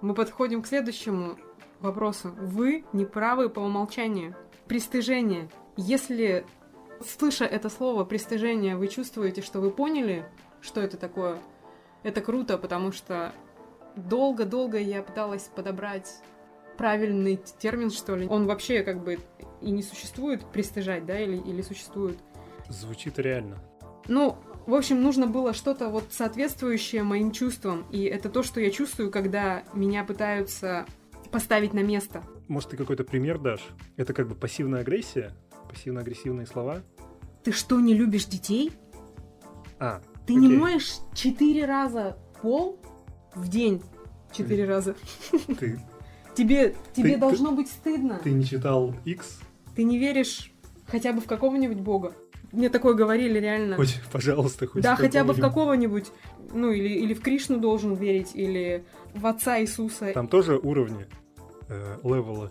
Мы подходим к следующему вопросу. Вы не правы по умолчанию. Пристыжение. Если, слыша это слово пристыжение, вы чувствуете, что вы поняли, что это такое, это круто, потому что долго-долго я пыталась подобрать правильный термин, что ли. Он вообще как бы и не существует, пристыжать, да, или, или существует. Звучит реально. Ну, в общем, нужно было что-то вот соответствующее моим чувствам. И это то, что я чувствую, когда меня пытаются поставить на место. Может, ты какой-то пример дашь? Это как бы пассивная агрессия? Пассивно-агрессивные слова? Ты что, не любишь детей? А, Ты окей. не моешь четыре раза пол в день? Четыре раза. Ты, Тебе, тебе ты- должно быть стыдно. ты не читал X? Ты не веришь хотя бы в какого-нибудь бога. Мне такое говорили реально. Хоть, пожалуйста, хоть да, хотя бы в какого-нибудь. ну или, или в Кришну должен верить, или в Отца Иисуса. Там тоже уровни, э, левелы.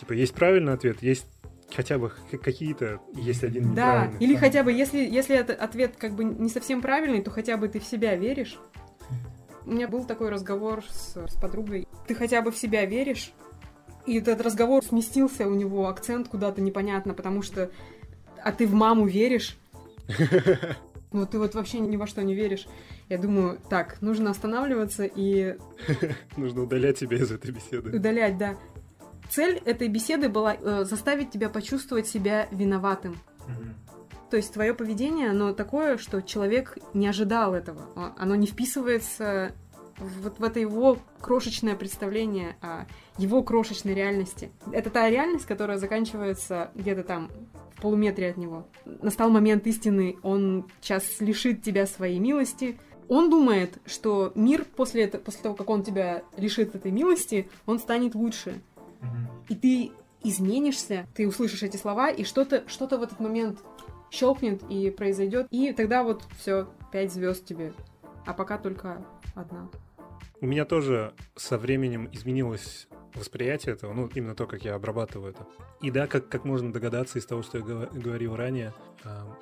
Типа, есть правильный ответ, есть хотя бы какие-то, есть один Да, неправильный. или Там- хотя бы, если, если это ответ как бы не совсем правильный, то хотя бы ты в себя веришь. У меня был такой разговор с, с подругой. Ты хотя бы в себя веришь? И этот разговор сместился, у него акцент куда-то непонятно, потому что... А ты в маму веришь? Ну, ты вот вообще ни во что не веришь. Я думаю, так, нужно останавливаться и Нужно удалять себя из этой беседы. удалять, да. Цель этой беседы была э, заставить тебя почувствовать себя виноватым. То есть твое поведение, оно такое, что человек не ожидал этого. Оно не вписывается вот в это его крошечное представление о его крошечной реальности. Это та реальность, которая заканчивается где-то там полуметре от него. Настал момент истины, он сейчас лишит тебя своей милости. Он думает, что мир после, это, после того, как он тебя лишит этой милости, он станет лучше. И ты изменишься, ты услышишь эти слова, и что-то что в этот момент щелкнет и произойдет. И тогда вот все, пять звезд тебе. А пока только одна. У меня тоже со временем изменилось восприятие этого, ну, именно то, как я обрабатываю это. И да, как, как можно догадаться из того, что я говорил ранее, а,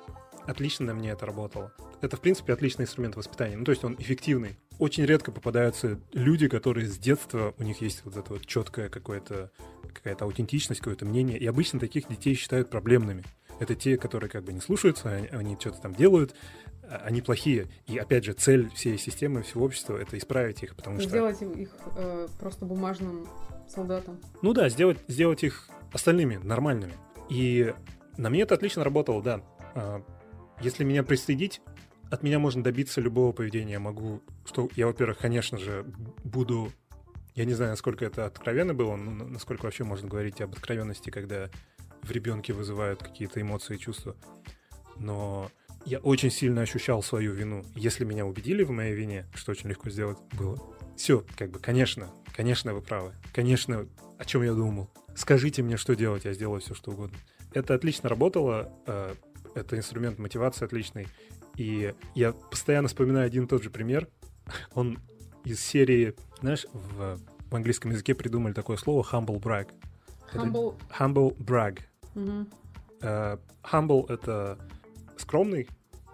отлично на мне это работало. Это, в принципе, отличный инструмент воспитания. Ну, то есть он эффективный. Очень редко попадаются люди, которые с детства, у них есть вот это вот четкое какое-то, какая-то аутентичность, какое-то мнение. И обычно таких детей считают проблемными. Это те, которые как бы не слушаются, они, они что-то там делают, а, они плохие. И опять же, цель всей системы, всего общества это исправить их, потому что... Сделать их э, просто бумажным солдатом. Ну да, сделать, сделать их остальными, нормальными. И на мне это отлично работало, да. А, Если меня пристыдить, от меня можно добиться любого поведения. Я могу, что я, во-первых, конечно же, буду... Я не знаю, насколько это откровенно было, но на- насколько вообще можно говорить об откровенности, когда в ребенке вызывают какие-то эмоции и чувства. Но я очень сильно ощущал свою вину. Если меня убедили в моей вине, что очень легко сделать было, все, как бы, конечно, конечно, вы правы. Конечно, о чем я думал. Скажите мне, что делать, я сделаю все, что угодно. Это отлично работало, э, это инструмент мотивации отличный. И я постоянно вспоминаю один и тот же пример. Он из серии, знаешь, в, в английском языке придумали такое слово humble brag. Это Humble. humble brag. Мгм. Э, humble — это скромный,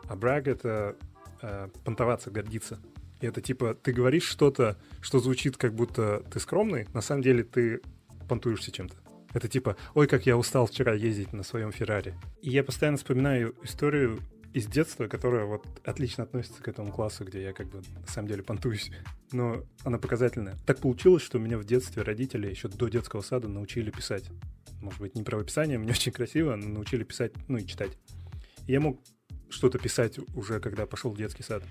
а brag — это э, понтоваться, гордиться. И это типа, ты говоришь что-то, что звучит как будто ты скромный, на самом деле ты понтуешься чем-то. Это типа, ой, как я устал вчера ездить на своем Феррари. И я постоянно вспоминаю историю из детства, которая вот отлично относится к этому классу, где я как бы на самом деле понтуюсь. Но она показательная. Так получилось, что меня в детстве родители еще до детского сада научили писать. Может быть, не правописание, мне очень красиво, но научили писать, ну и читать. Я мог что-то писать уже, когда пошел в детский сад.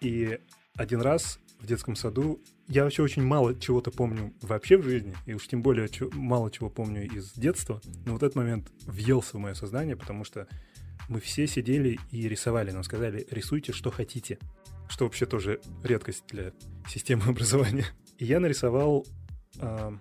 И один раз в детском саду я вообще очень мало чего-то помню вообще в жизни, и уж тем более мало чего помню из детства. Но вот этот момент въелся в мое сознание, потому что мы все сидели и рисовали. Нам сказали, рисуйте, что хотите. Что вообще тоже редкость для системы образования. И я нарисовал а,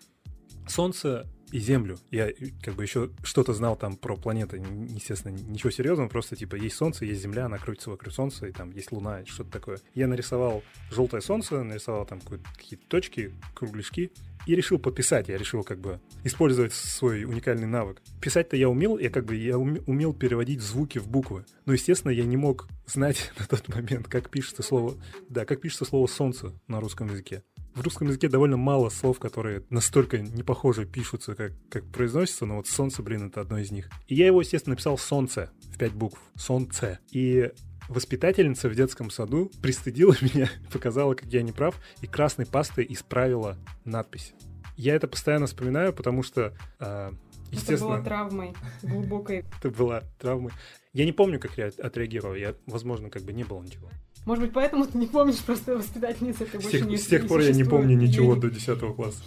Солнце и Землю. Я э, как бы еще что-то знал там про планеты. Естественно, ничего серьезного, просто типа есть Солнце, есть Земля, она крутится вокруг Солнца, и там есть Луна, что-то такое. Я нарисовал желтое Солнце, нарисовал там какие-то точки, кругляшки, и решил пописать. Я решил как бы использовать свой уникальный навык. Писать-то я умел, я как бы я уме- умел переводить звуки в буквы. Но, естественно, я не мог знать на тот момент, как пишется слово, да, как пишется слово солнце на русском языке. В русском языке довольно мало слов, которые настолько не похоже пишутся, как, как произносятся, но вот солнце, блин, это одно из них. И я его, естественно, написал солнце в пять букв. Солнце. И воспитательница в детском саду пристыдила меня, показала, как я не прав, и красной пастой исправила надпись. Я это постоянно вспоминаю, потому что, э, естественно... Это была травмой глубокой. Это была травмой. Я не помню, как я отреагировал. Я, возможно, как бы не было ничего. Может быть, поэтому ты не помнишь просто воспитательница, ты больше не С тех пор я не помню ничего до 10 класса.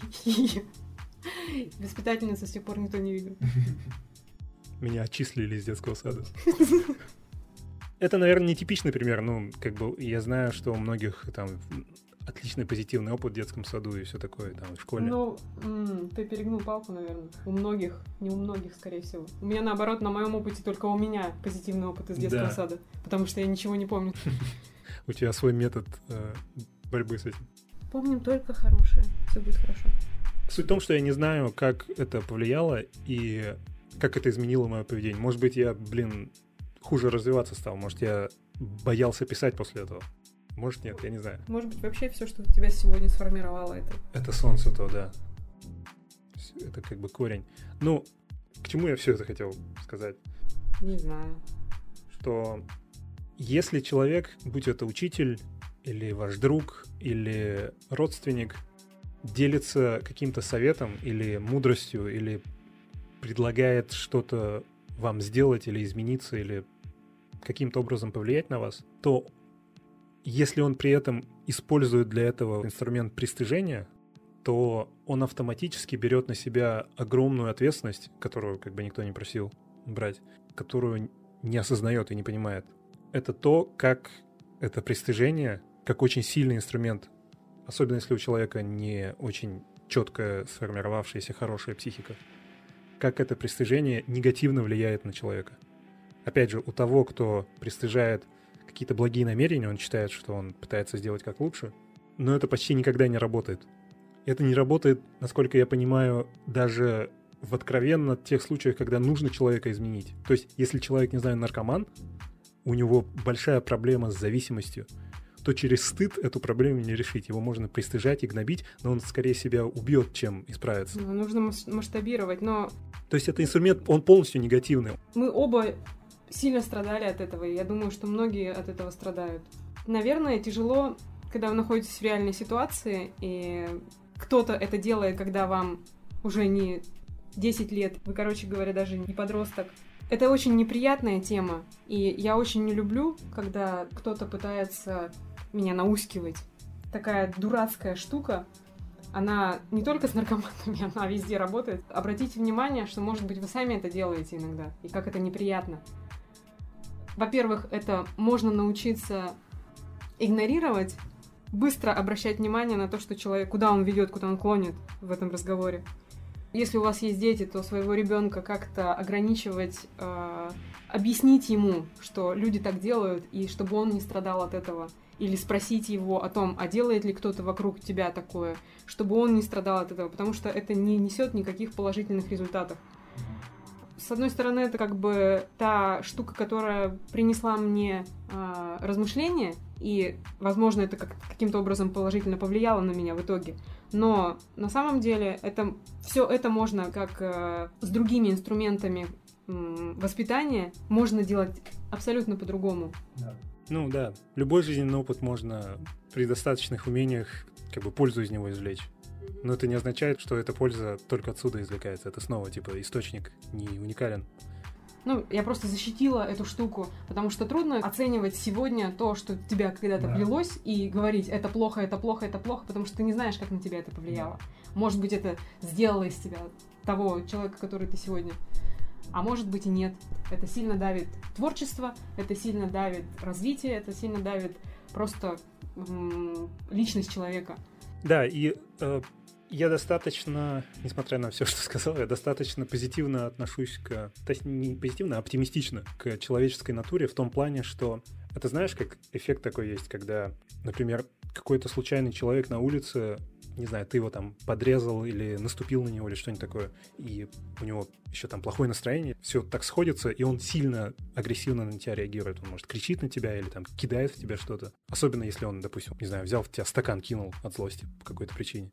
Воспитательница с тех пор никто не видел. Меня отчислили из детского сада. Это, наверное, не типичный пример. Ну, как бы я знаю, что у многих там отличный позитивный опыт в детском саду и все такое там в школе. Ну, ты перегнул палку, наверное. У многих, не у многих, скорее всего. У меня наоборот, на моем опыте только у меня позитивный опыт из детского да. сада, потому что я ничего не помню. У тебя свой метод э, борьбы с этим. Помним только хорошее. Все будет хорошо. Суть в том, что я не знаю, как это повлияло и как это изменило мое поведение. Может быть, я, блин, хуже развиваться стал. Может, я боялся писать после этого. Может, нет, я не знаю. Может быть, вообще все, что тебя сегодня сформировало, это... Это солнце то, да. Это как бы корень. Ну, к чему я все это хотел сказать? Не знаю. Что если человек, будь это учитель, или ваш друг, или родственник, делится каким-то советом или мудростью, или предлагает что-то вам сделать или измениться, или каким-то образом повлиять на вас, то если он при этом использует для этого инструмент пристыжения, то он автоматически берет на себя огромную ответственность, которую как бы никто не просил брать, которую не осознает и не понимает. Это то, как это пристыжение, как очень сильный инструмент, особенно если у человека не очень четкая сформировавшаяся хорошая психика, как это пристыжение негативно влияет на человека. Опять же, у того, кто пристыжает какие-то благие намерения, он считает, что он пытается сделать как лучше, но это почти никогда не работает. Это не работает, насколько я понимаю, даже в откровенно тех случаях, когда нужно человека изменить. То есть, если человек, не знаю, наркоман, у него большая проблема с зависимостью, то через стыд эту проблему не решить. Его можно пристыжать и гнобить, но он скорее себя убьет, чем исправится. Ну, нужно масштабировать, но... То есть это инструмент, он полностью негативный. Мы оба сильно страдали от этого, и я думаю, что многие от этого страдают. Наверное, тяжело, когда вы находитесь в реальной ситуации, и кто-то это делает, когда вам уже не 10 лет, вы, короче говоря, даже не подросток. Это очень неприятная тема, и я очень не люблю, когда кто-то пытается меня наускивать. Такая дурацкая штука, она не только с наркоманами, она везде работает. Обратите внимание, что, может быть, вы сами это делаете иногда, и как это неприятно. Во-первых, это можно научиться игнорировать, быстро обращать внимание на то, что человек, куда он ведет, куда он клонит в этом разговоре. Если у вас есть дети, то своего ребенка как-то ограничивать, э, объяснить ему, что люди так делают, и чтобы он не страдал от этого. Или спросить его о том, а делает ли кто-то вокруг тебя такое, чтобы он не страдал от этого, потому что это не несет никаких положительных результатов с одной стороны, это как бы та штука, которая принесла мне э, размышления, и, возможно, это как, каким-то образом положительно повлияло на меня в итоге. Но на самом деле это все это можно как э, с другими инструментами э, воспитания можно делать абсолютно по-другому. Да. Ну да, любой жизненный опыт можно при достаточных умениях как бы пользу из него извлечь. Но это не означает, что эта польза только отсюда извлекается. Это снова, типа, источник не уникален. Ну, я просто защитила эту штуку, потому что трудно оценивать сегодня то, что тебя когда-то да. влилось, и говорить, это плохо, это плохо, это плохо, потому что ты не знаешь, как на тебя это повлияло. Может быть, это сделало из тебя того человека, который ты сегодня. А может быть и нет. Это сильно давит творчество, это сильно давит развитие, это сильно давит просто личность человека. Да, и э, я достаточно, несмотря на все, что сказал, я достаточно позитивно отношусь к, то есть не позитивно, а оптимистично к человеческой натуре в том плане, что это знаешь, как эффект такой есть, когда, например, какой-то случайный человек на улице не знаю, ты его там подрезал или наступил на него или что-нибудь такое, и у него еще там плохое настроение, все так сходится, и он сильно агрессивно на тебя реагирует. Он может кричит на тебя или там кидает в тебя что-то. Особенно если он, допустим, не знаю, взял в тебя стакан, кинул от злости по какой-то причине.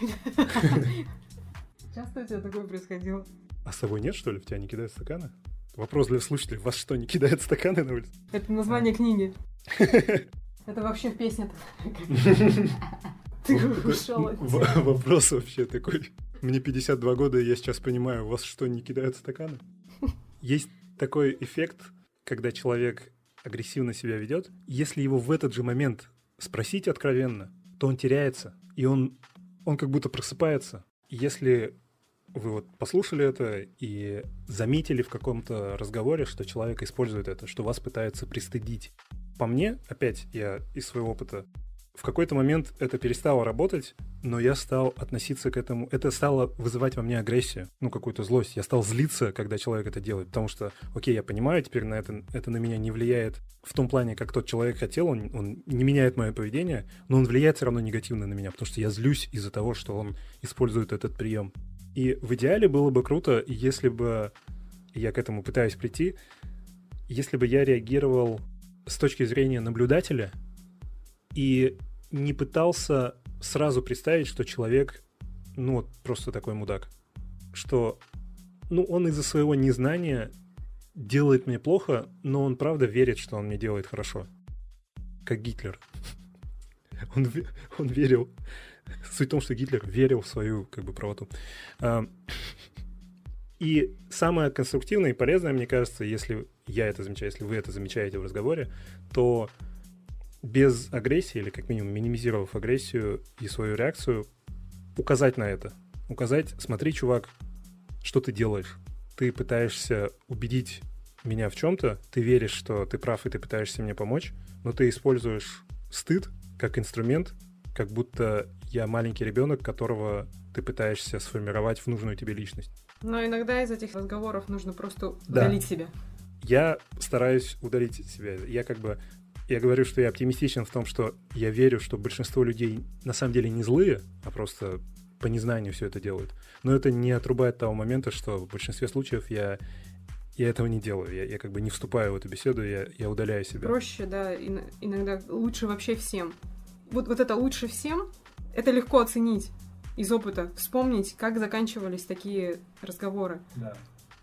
Часто у тебя такое происходило? А с собой нет, что ли? В тебя не кидают стаканы? Вопрос для слушателей. Вас что, не кидают стаканы на улице? Это название книги. Это вообще песня. Ты ушел Вопрос вообще такой. Мне 52 года, и я сейчас понимаю, у вас что, не кидают стаканы? Есть такой эффект, когда человек агрессивно себя ведет. Если его в этот же момент спросить откровенно, то он теряется, и он, он как будто просыпается. Если вы вот послушали это и заметили в каком-то разговоре, что человек использует это, что вас пытается пристыдить. По мне, опять я из своего опыта в какой-то момент это перестало работать, но я стал относиться к этому, это стало вызывать во мне агрессию, ну, какую-то злость. Я стал злиться, когда человек это делает, потому что, окей, я понимаю, теперь на это, это на меня не влияет в том плане, как тот человек хотел, он, он не меняет мое поведение, но он влияет все равно негативно на меня, потому что я злюсь из-за того, что он использует этот прием. И в идеале было бы круто, если бы я к этому пытаюсь прийти, если бы я реагировал с точки зрения наблюдателя и не пытался сразу представить, что человек, ну, вот просто такой мудак. Что, ну, он из-за своего незнания делает мне плохо, но он правда верит, что он мне делает хорошо. Как Гитлер. Он, он верил. Суть в том, что Гитлер верил в свою как бы правоту. И самое конструктивное и полезное, мне кажется, если я это замечаю, если вы это замечаете в разговоре, то без агрессии, или как минимум минимизировав агрессию и свою реакцию, указать на это. Указать, смотри, чувак, что ты делаешь. Ты пытаешься убедить меня в чем-то, ты веришь, что ты прав, и ты пытаешься мне помочь, но ты используешь стыд как инструмент, как будто я маленький ребенок, которого ты пытаешься сформировать в нужную тебе личность. Но иногда из этих разговоров нужно просто удалить да. себя. Я стараюсь удалить себя. Я как бы я говорю, что я оптимистичен в том, что я верю, что большинство людей на самом деле не злые, а просто по незнанию все это делают. Но это не отрубает того момента, что в большинстве случаев я я этого не делаю. Я, я как бы не вступаю в эту беседу, я, я удаляю себя. Проще, да, иногда лучше вообще всем. Вот, вот это лучше всем, это легко оценить из опыта, вспомнить, как заканчивались такие разговоры. Да.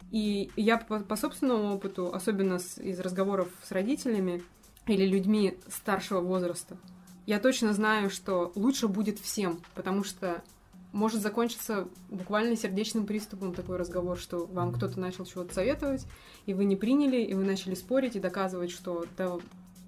И я по, по собственному опыту, особенно с, из разговоров с родителями, или людьми старшего возраста. Я точно знаю, что лучше будет всем, потому что может закончиться буквально сердечным приступом такой разговор, что вам кто-то начал чего-то советовать, и вы не приняли, и вы начали спорить и доказывать, что да,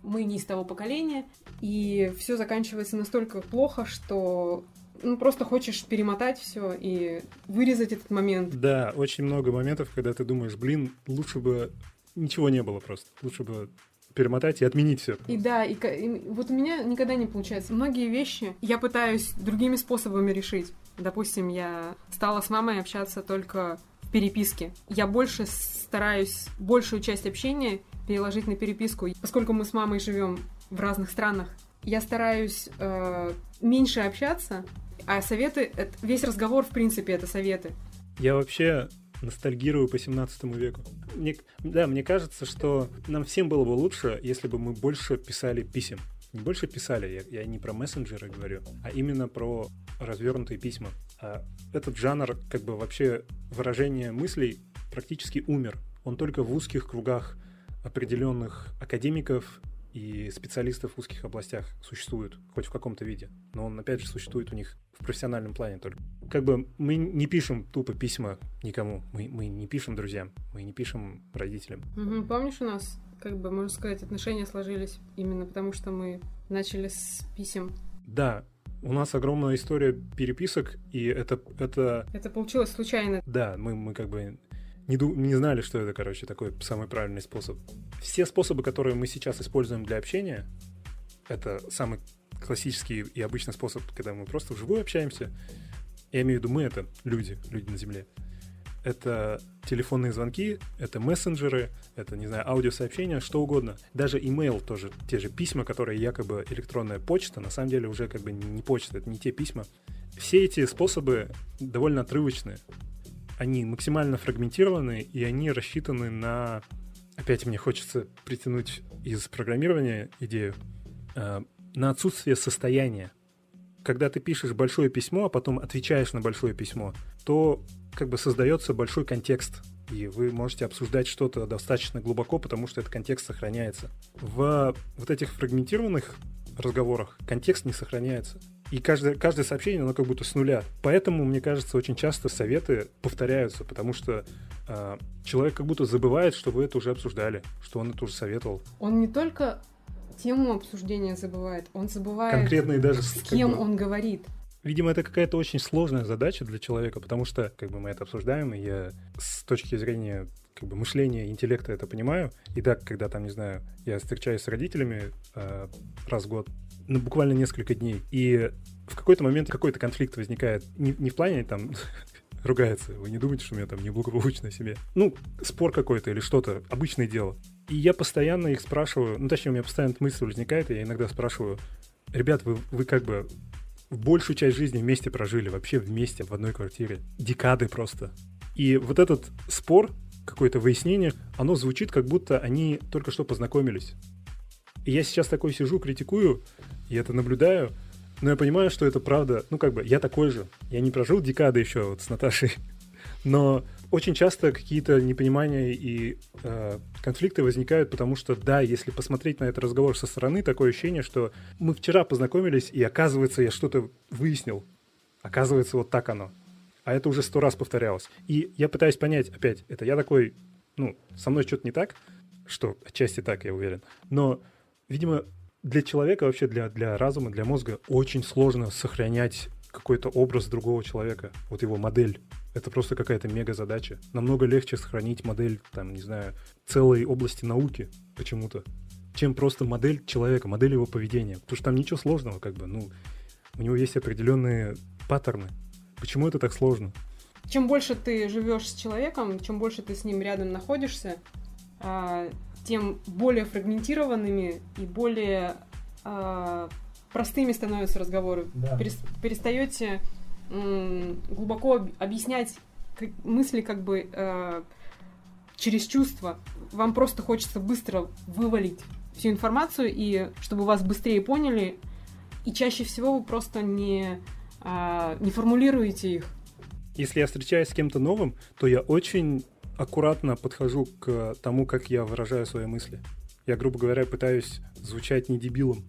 мы не из того поколения, и все заканчивается настолько плохо, что ну, просто хочешь перемотать все и вырезать этот момент. Да, очень много моментов, когда ты думаешь, блин, лучше бы ничего не было просто. Лучше бы перемотать и отменить все. И да, и, и вот у меня никогда не получается. Многие вещи я пытаюсь другими способами решить. Допустим, я стала с мамой общаться только в переписке. Я больше стараюсь большую часть общения переложить на переписку, поскольку мы с мамой живем в разных странах. Я стараюсь э, меньше общаться, а советы, это, весь разговор, в принципе, это советы. Я вообще ностальгирую по 17 веку. Мне, да, мне кажется, что нам всем было бы лучше, если бы мы больше писали писем. Не больше писали, я, я не про мессенджеры говорю, а именно про развернутые письма. А этот жанр, как бы вообще выражение мыслей практически умер. Он только в узких кругах определенных академиков и специалистов в узких областях существует, хоть в каком-то виде. Но он, опять же, существует у них в профессиональном плане только. Как бы мы не пишем тупо письма никому, мы, мы не пишем друзьям, мы не пишем родителям. Угу. Помнишь, у нас, как бы, можно сказать, отношения сложились именно потому, что мы начали с писем? Да, у нас огромная история переписок, и это... Это, это получилось случайно. Да, мы, мы как бы не, не знали, что это, короче, такой самый правильный способ. Все способы, которые мы сейчас используем для общения, это самый классический и обычный способ, когда мы просто вживую общаемся. Я имею в виду мы — это люди, люди на Земле. это телефонные звонки, это мессенджеры, это, не знаю, аудиосообщения, что угодно. Даже email тоже, те же письма, которые якобы электронная почта, на самом деле уже как бы не почта, это не те письма. Все эти способы довольно отрывочные. Они максимально фрагментированы, и они рассчитаны на... Опять мне хочется притянуть из программирования идею. Э, на отсутствие состояния. Когда ты пишешь большое письмо, а потом отвечаешь на большое письмо, то как бы создается большой контекст, и вы можете обсуждать что-то достаточно глубоко, потому что этот контекст сохраняется. В вот этих фрагментированных разговорах контекст не сохраняется. И каждое, каждое сообщение, оно как будто с нуля. Поэтому, мне кажется, очень часто советы повторяются, потому что э, человек как будто забывает, что вы это уже обсуждали, что он это уже советовал. Он не только тему обсуждения забывает, он забывает, Конкретно даже с кем бы, он говорит. Видимо, это какая-то очень сложная задача для человека, потому что, как бы мы это обсуждаем, и я с точки зрения как бы мышления, интеллекта это понимаю. И да, когда там, не знаю, я встречаюсь с родителями э, раз в год, ну, буквально несколько дней, и в какой-то момент какой-то конфликт возникает. Не, не в плане там ругается. Вы не думаете, что у меня там неблагополучно себе. Ну, спор какой-то или что-то, обычное дело. И я постоянно их спрашиваю, ну, точнее, у меня постоянно мысль возникает, и я иногда спрашиваю, ребят, вы, вы как бы большую часть жизни вместе прожили, вообще вместе в одной квартире. Декады просто. И вот этот спор, какое-то выяснение, оно звучит, как будто они только что познакомились. И я сейчас такой сижу, критикую, и это наблюдаю, но я понимаю, что это правда. Ну, как бы, я такой же. Я не прожил декады еще вот с Наташей. Но очень часто какие-то непонимания и э, конфликты возникают, потому что, да, если посмотреть на этот разговор со стороны, такое ощущение, что мы вчера познакомились, и оказывается, я что-то выяснил. Оказывается, вот так оно. А это уже сто раз повторялось. И я пытаюсь понять, опять, это я такой, ну, со мной что-то не так, что отчасти так, я уверен. Но, видимо, для человека, вообще для, для разума, для мозга очень сложно сохранять какой-то образ другого человека, вот его модель. Это просто какая-то мега задача. Намного легче сохранить модель, там, не знаю, целой области науки почему-то, чем просто модель человека, модель его поведения. Потому что там ничего сложного, как бы, ну, у него есть определенные паттерны. Почему это так сложно? Чем больше ты живешь с человеком, чем больше ты с ним рядом находишься, а, тем более фрагментированными и более э, простыми становятся разговоры. Да. перестаете глубоко объяснять мысли как бы э, через чувства. Вам просто хочется быстро вывалить всю информацию, и чтобы вас быстрее поняли, и чаще всего вы просто не, э, не формулируете их. Если я встречаюсь с кем-то новым, то я очень аккуратно подхожу к тому, как я выражаю свои мысли. Я, грубо говоря, пытаюсь звучать не дебилом.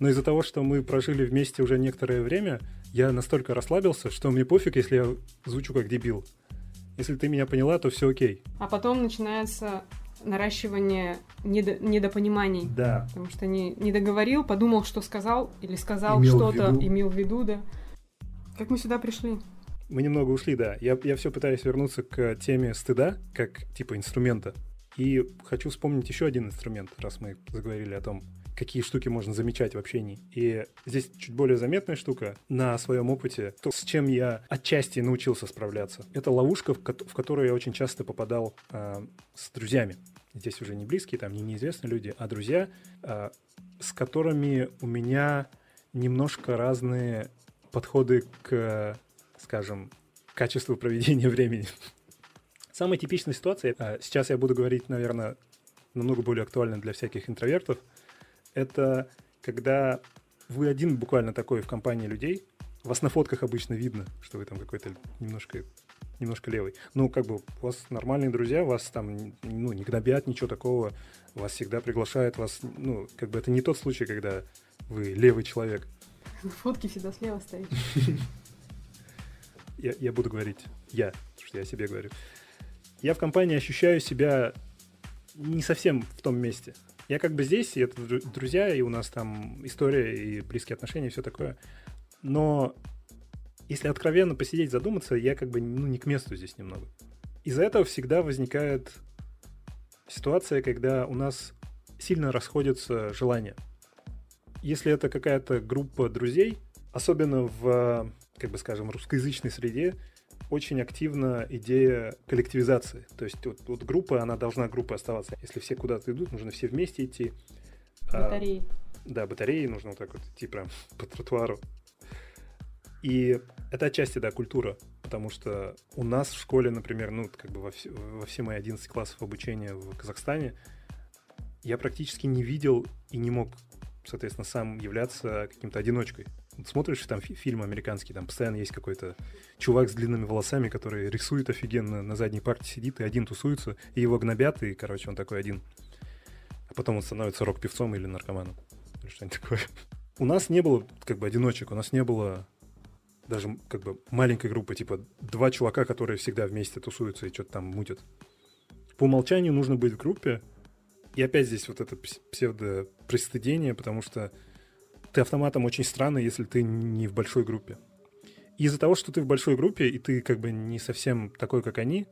Но из-за того, что мы прожили вместе уже некоторое время, я настолько расслабился, что мне пофиг, если я звучу как дебил. Если ты меня поняла, то все окей. А потом начинается наращивание недо, недопониманий. Да. Потому что не, не договорил, подумал, что сказал, или сказал что-то, имел в виду, да. Как мы сюда пришли? Мы немного ушли, да. Я, я все пытаюсь вернуться к теме стыда, как типа инструмента. И хочу вспомнить еще один инструмент, раз мы заговорили о том, какие штуки можно замечать в общении. И здесь чуть более заметная штука на своем опыте, то, с чем я отчасти научился справляться. Это ловушка, в, ко- в которую я очень часто попадал э, с друзьями. Здесь уже не близкие, там не неизвестные люди, а друзья, э, с которыми у меня немножко разные подходы к скажем, качеству проведения времени. Самая типичная ситуация, а, сейчас я буду говорить, наверное, намного более актуально для всяких интровертов, это когда вы один буквально такой в компании людей, вас на фотках обычно видно, что вы там какой-то немножко немножко левый. Ну, как бы у вас нормальные друзья, вас там ну, не гнобят, ничего такого, вас всегда приглашают, вас, ну, как бы это не тот случай, когда вы левый человек. Фотки всегда слева стоят. я, я буду говорить я, потому что я себе говорю. Я в компании ощущаю себя не совсем в том месте. Я как бы здесь, и это друзья, и у нас там история, и близкие отношения, и все такое. Но если откровенно посидеть, задуматься, я как бы ну, не к месту здесь немного. Из-за этого всегда возникает ситуация, когда у нас сильно расходятся желания. Если это какая-то группа друзей, особенно в как бы скажем, русскоязычной среде очень активна идея коллективизации. То есть вот, вот группа, она должна группой оставаться. Если все куда-то идут, нужно все вместе идти. Батареи. А, да, батареи нужно вот так вот идти прям по тротуару. И это отчасти, да, культура, потому что у нас в школе, например, ну, как бы во, все, во все мои 11 классов обучения в Казахстане, я практически не видел и не мог, соответственно, сам являться каким-то одиночкой. Смотришь там фильм американский, там постоянно есть какой-то чувак с длинными волосами, который рисует офигенно, на задней парте сидит, и один тусуется, и его гнобят, и, короче, он такой один. А потом он становится рок-певцом или наркоманом. Или что-нибудь такое. У нас не было как бы одиночек, у нас не было даже как бы маленькой группы, типа два чувака, которые всегда вместе тусуются и что-то там мутят. По умолчанию нужно быть в группе. И опять здесь вот это псевдо-пристыдение, потому что ты автоматом очень странно, если ты не в большой группе. из-за того, что ты в большой группе, и ты как бы не совсем такой, как они,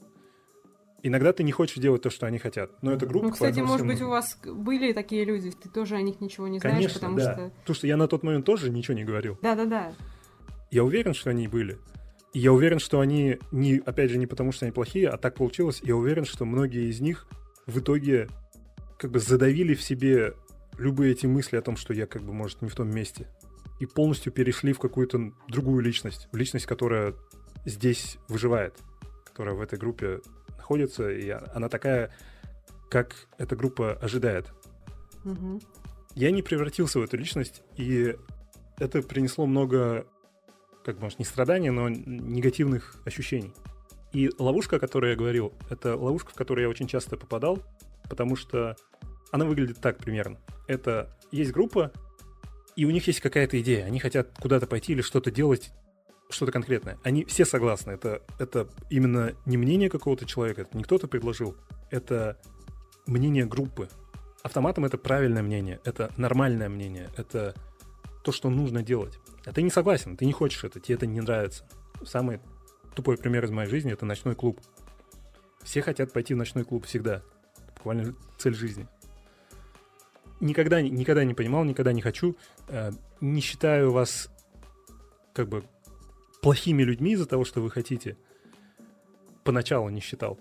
иногда ты не хочешь делать то, что они хотят. Но это группа. Ну, кстати, может быть, у вас были такие люди, ты тоже о них ничего не знаешь, Конечно, потому да. что. Потому что я на тот момент тоже ничего не говорил. Да, да, да. Я уверен, что они были. И я уверен, что они не, опять же, не потому, что они плохие, а так получилось. Я уверен, что многие из них в итоге как бы задавили в себе любые эти мысли о том, что я как бы, может, не в том месте. И полностью перешли в какую-то другую личность. В личность, которая здесь выживает. Которая в этой группе находится. И она такая, как эта группа ожидает. Угу. Я не превратился в эту личность, и это принесло много как может, не страдания, но негативных ощущений. И ловушка, о которой я говорил, это ловушка, в которую я очень часто попадал, потому что она выглядит так примерно. Это есть группа, и у них есть какая-то идея. Они хотят куда-то пойти или что-то делать, что-то конкретное. Они все согласны. Это, это именно не мнение какого-то человека, это не кто-то предложил. Это мнение группы. Автоматом это правильное мнение, это нормальное мнение, это то, что нужно делать. А ты не согласен, ты не хочешь это, тебе это не нравится. Самый тупой пример из моей жизни — это ночной клуб. Все хотят пойти в ночной клуб всегда. Буквально цель жизни. Никогда, никогда не понимал, никогда не хочу. Э, не считаю вас как бы плохими людьми из-за того, что вы хотите. Поначалу не считал.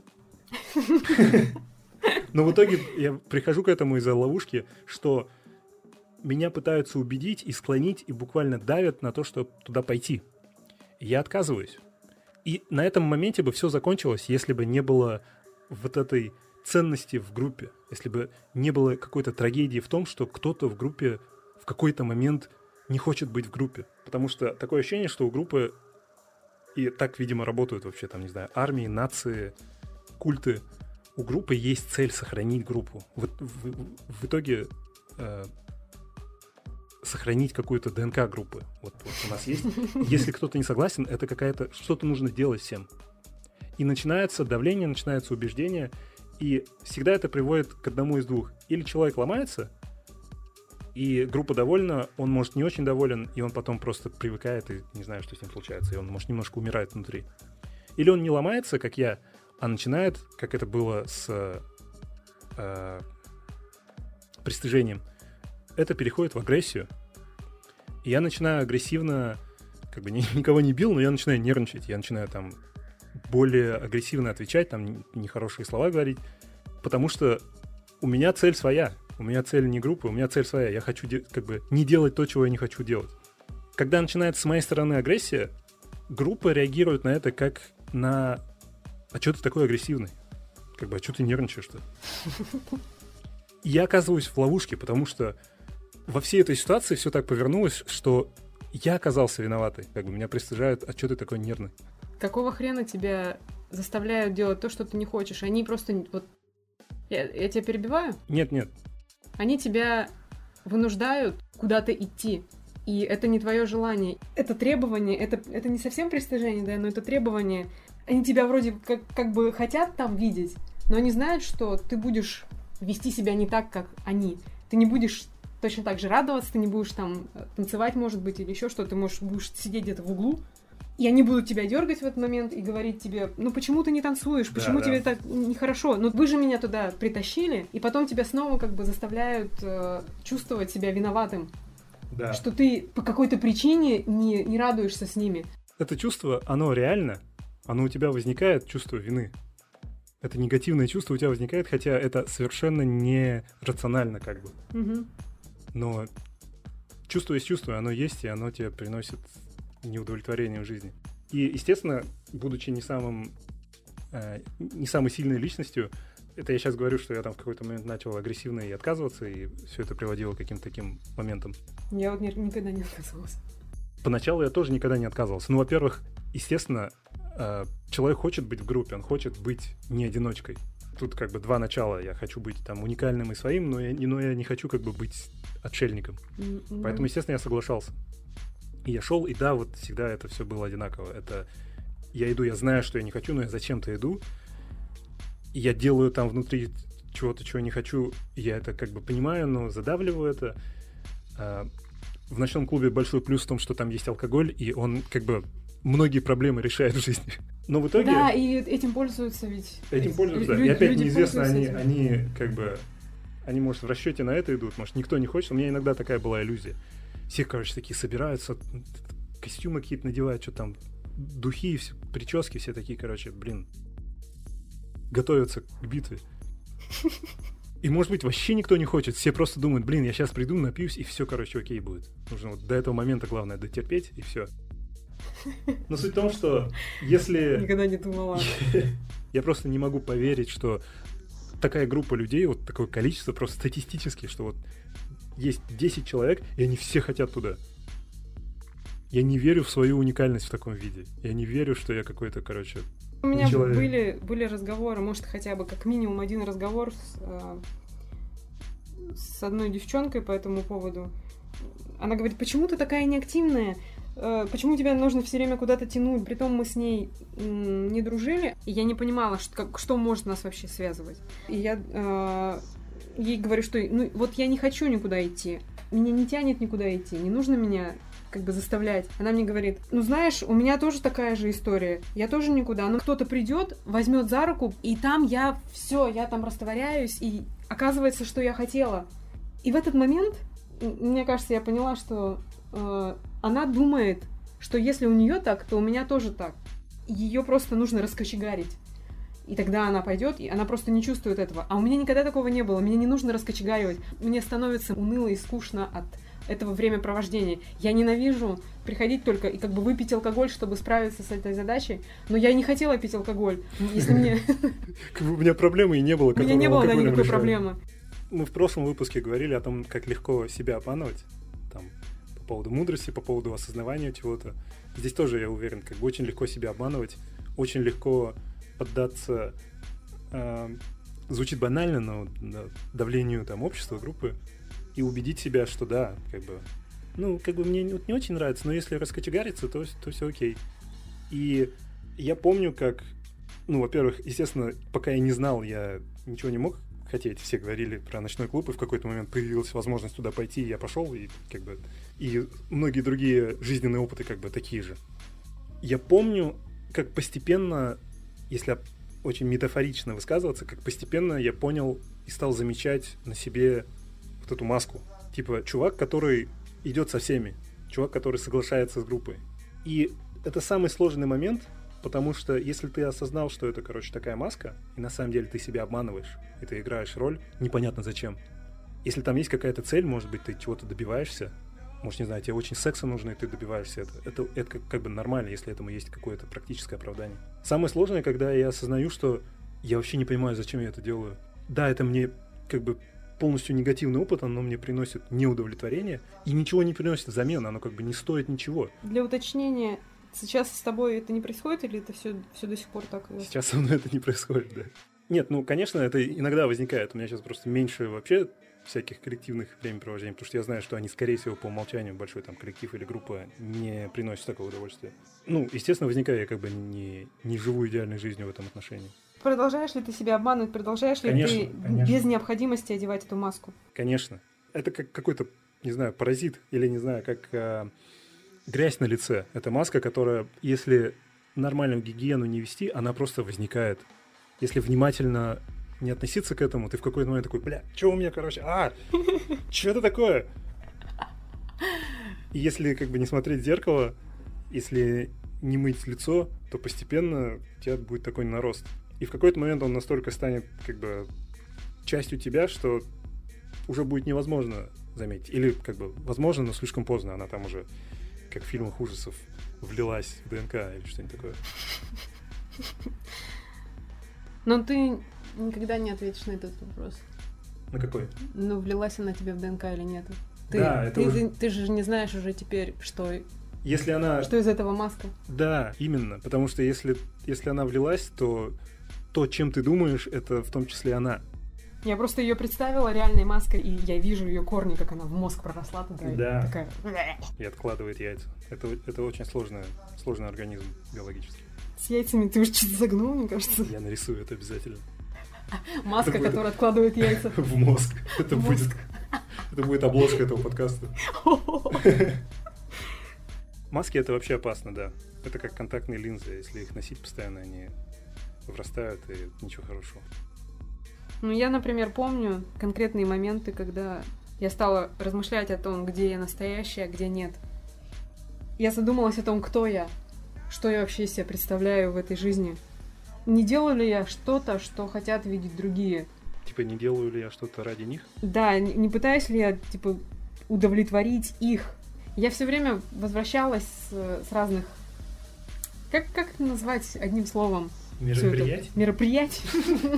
Но в итоге я прихожу к этому из-за ловушки, что меня пытаются убедить и склонить, и буквально давят на то, чтобы туда пойти. я отказываюсь. И на этом моменте бы все закончилось, если бы не было вот этой ценности в группе, если бы не было какой-то трагедии в том, что кто-то в группе в какой-то момент не хочет быть в группе. Потому что такое ощущение, что у группы, и так, видимо, работают вообще там, не знаю, армии, нации, культы, у группы есть цель сохранить группу. В, в, в итоге э, сохранить какую-то ДНК группы. Вот, вот у нас есть. Если кто-то не согласен, это какая-то что-то нужно делать всем. И начинается давление, начинается убеждение, и всегда это приводит к одному из двух. Или человек ломается, и группа довольна, он может не очень доволен, и он потом просто привыкает, и не знаю, что с ним случается, и он может немножко умирает внутри. Или он не ломается, как я, а начинает, как это было с э, пристыжением – это переходит в агрессию. И я начинаю агрессивно, как бы никого не бил, но я начинаю нервничать. Я начинаю там более агрессивно отвечать, там нехорошие слова говорить, потому что у меня цель своя. У меня цель не группа, у меня цель своя. Я хочу как бы не делать то, чего я не хочу делать. Когда начинается с моей стороны агрессия, группа реагирует на это как на «А что ты такой агрессивный?» Как бы «А что ты нервничаешь-то?» Я оказываюсь в ловушке, потому что во всей этой ситуации все так повернулось, что я оказался виноватый. Как бы меня пристыжают, а что ты такой нервный? Какого хрена тебя заставляют делать то, что ты не хочешь? Они просто вот... Я, я тебя перебиваю? Нет, нет. Они тебя вынуждают куда-то идти. И это не твое желание. Это требование, это, это не совсем пристыжение, да, но это требование. Они тебя вроде как, как бы хотят там видеть, но они знают, что ты будешь вести себя не так, как они. Ты не будешь точно так же радоваться, ты не будешь там э, танцевать, может быть, или еще что-то, ты можешь будешь сидеть где-то в углу, и они будут тебя дергать в этот момент и говорить тебе, ну почему ты не танцуешь, почему да, тебе да. это нехорошо, ну вы же меня туда притащили, и потом тебя снова как бы заставляют э, чувствовать себя виноватым, да. что ты по какой-то причине не, не радуешься с ними. Это чувство, оно реально, оно у тебя возникает чувство вины. Это негативное чувство у тебя возникает, хотя это совершенно не рационально как бы. Мгм. Но чувство есть чувство, оно есть, и оно тебе приносит неудовлетворение в жизни. И, естественно, будучи не самым э, не самой сильной личностью, это я сейчас говорю, что я там в какой-то момент начал агрессивно и отказываться, и все это приводило к каким-то таким моментам. Я вот ни- никогда не отказывалась. Поначалу я тоже никогда не отказывался. Ну, во-первых, естественно, э, человек хочет быть в группе, он хочет быть не одиночкой. Тут как бы два начала. Я хочу быть там уникальным и своим, но я, не- но я не хочу как бы быть отшельником. М. Поэтому, естественно, я соглашался. И я шел, и да, вот всегда это все было одинаково. Это я иду, я знаю, что я не хочу, но я зачем-то иду. И я делаю там внутри чего-то, чего не хочу. Я это как бы понимаю, но задавливаю это. А, В ночном клубе большой плюс в том, что там есть алкоголь, и он как бы многие проблемы решает в жизни. Но в итоге Да, и этим пользуются ведь. этим пользуются. лю- И опять неизвестно, они, этим. они как бы, они, может, в расчете на это идут, может, никто не хочет. У меня иногда такая была иллюзия. Все, короче, такие собираются, костюмы какие-то надевают, что там, духи, все, прически, все такие, короче, блин, готовятся к битве. И, может быть, вообще никто не хочет. Все просто думают, блин, я сейчас приду, напьюсь, и все, короче, окей будет. Нужно вот до этого момента, главное, дотерпеть, и все. Но суть в том, что если... Никогда не думала. Я просто не могу поверить, что такая группа людей, вот такое количество, просто статистически, что вот есть 10 человек, и они все хотят туда. Я не верю в свою уникальность в таком виде. Я не верю, что я какой-то, короче... У меня человек. были, были разговоры, может, хотя бы как минимум один разговор с, э, с одной девчонкой по этому поводу. Она говорит, почему ты такая неактивная? Э, Почему тебя нужно все время куда-то тянуть? Притом мы с ней не дружили, и я не понимала, что, как- что может нас вообще связывать. И я э, ей говорю, что ну вот я не хочу никуда идти, меня не тянет никуда идти, не нужно меня как бы заставлять. Она мне говорит, ну знаешь, у меня тоже такая же история, я тоже никуда, но кто-то придет, возьмет за руку, и там я все, я там растворяюсь, и оказывается, что я хотела. И в этот момент, мне кажется, я поняла, что э, она думает, что если у нее так, то у меня тоже так. Ее просто нужно раскочегарить. И тогда она пойдет, и она просто не чувствует этого. А у меня никогда такого не было. Мне не нужно раскочегаривать. Мне становится уныло и скучно от этого времяпровождения. Я ненавижу приходить только и как бы выпить алкоголь, чтобы справиться с этой задачей. Но я не хотела пить алкоголь. Если мне... У меня проблемы и не было. У меня не было да, никакой проблемы. Мы в прошлом выпуске говорили о том, как легко себя обманывать. Там, по поводу мудрости, по поводу осознавания чего-то. Здесь тоже, я уверен, как бы очень легко себя обманывать. Очень легко поддаться... э, звучит банально, но да, давлению там общества, группы. И убедить себя, что да, как бы... Ну, как бы мне вот не очень нравится, но если раскочегариться, то, то все окей. И я помню, как ну, во-первых, естественно, пока я не знал, я ничего не мог хотеть. Все говорили про ночной клуб, и в какой-то момент появилась возможность туда пойти, и я пошел, и как бы... И многие другие жизненные опыты как бы такие же. Я помню, как постепенно, если очень метафорично высказываться, как постепенно я понял и стал замечать на себе вот эту маску. Типа чувак, который идет со всеми. Чувак, который соглашается с группой. И это самый сложный момент, потому что если ты осознал, что это, короче, такая маска, и на самом деле ты себя обманываешь, и ты играешь роль, непонятно зачем. Если там есть какая-то цель, может быть, ты чего-то добиваешься, может, не знаю, тебе очень секса нужно, и ты добиваешься это. Это, это как, как бы нормально, если этому есть какое-то практическое оправдание. Самое сложное, когда я осознаю, что я вообще не понимаю, зачем я это делаю. Да, это мне как бы полностью негативный опыт, оно мне приносит неудовлетворение и ничего не приносит взамен, оно как бы не стоит ничего. Для уточнения, сейчас с тобой это не происходит или это все, все до сих пор так? Сейчас со мной это не происходит, да. Нет, ну, конечно, это иногда возникает. У меня сейчас просто меньше вообще всяких коллективных времяпровождений, потому что я знаю, что они, скорее всего, по умолчанию большой там коллектив или группа не приносят такого удовольствия. Ну, естественно, возникаю я как бы не, не живу идеальной жизнью в этом отношении. Продолжаешь ли ты себя обманывать? Продолжаешь ли Конечно, ты конечно. без необходимости одевать эту маску? Конечно. Это как какой-то, не знаю, паразит или, не знаю, как э, грязь на лице. Это маска, которая, если нормальную гигиену не вести, она просто возникает. Если внимательно не относиться к этому, ты в какой-то момент такой, бля, что у меня, короче, а, что это такое? И если как бы не смотреть в зеркало, если не мыть лицо, то постепенно у тебя будет такой нарост. И в какой-то момент он настолько станет как бы частью тебя, что уже будет невозможно заметить. Или как бы возможно, но слишком поздно. Она там уже, как в фильмах ужасов, влилась в ДНК или что-нибудь такое. Но ты никогда не ответишь на этот вопрос. На какой? Ну, влилась она тебе в ДНК или нет? Ты, Да, это ты, уже- ты, ты же не знаешь уже теперь, что, Если она... что из этого маска. Да, именно. Потому что если, если она влилась, то то, чем ты думаешь, это в том числе она. Я просто ее представила реальной маской, и я вижу ее корни, как она в мозг проросла туда. и Да. Такая... И откладывает яйца. Это, это очень сложный, сложный организм биологически. С яйцами ты уже что-то загнул, мне кажется. Я нарисую это обязательно. Маска, Это будет- которая откладывает яйца. В мозг. Это будет, это будет обложка этого подкаста. Маски это вообще опасно, да. Это как контактные линзы. Если их носить постоянно, они врастают, и ничего хорошего. Ну, я, например, помню конкретные моменты, когда я стала размышлять о том, где я настоящая, а где нет. Я задумалась о том, кто я, что я вообще из себя представляю в этой жизни. Не делаю ли я что-то, что хотят видеть другие? Типа, не делаю ли я что-то ради них? Да, не не пытаюсь ли я, типа, удовлетворить их? Я все время возвращалась с, с разных... Как, как это назвать одним словом? это? Мероприятий.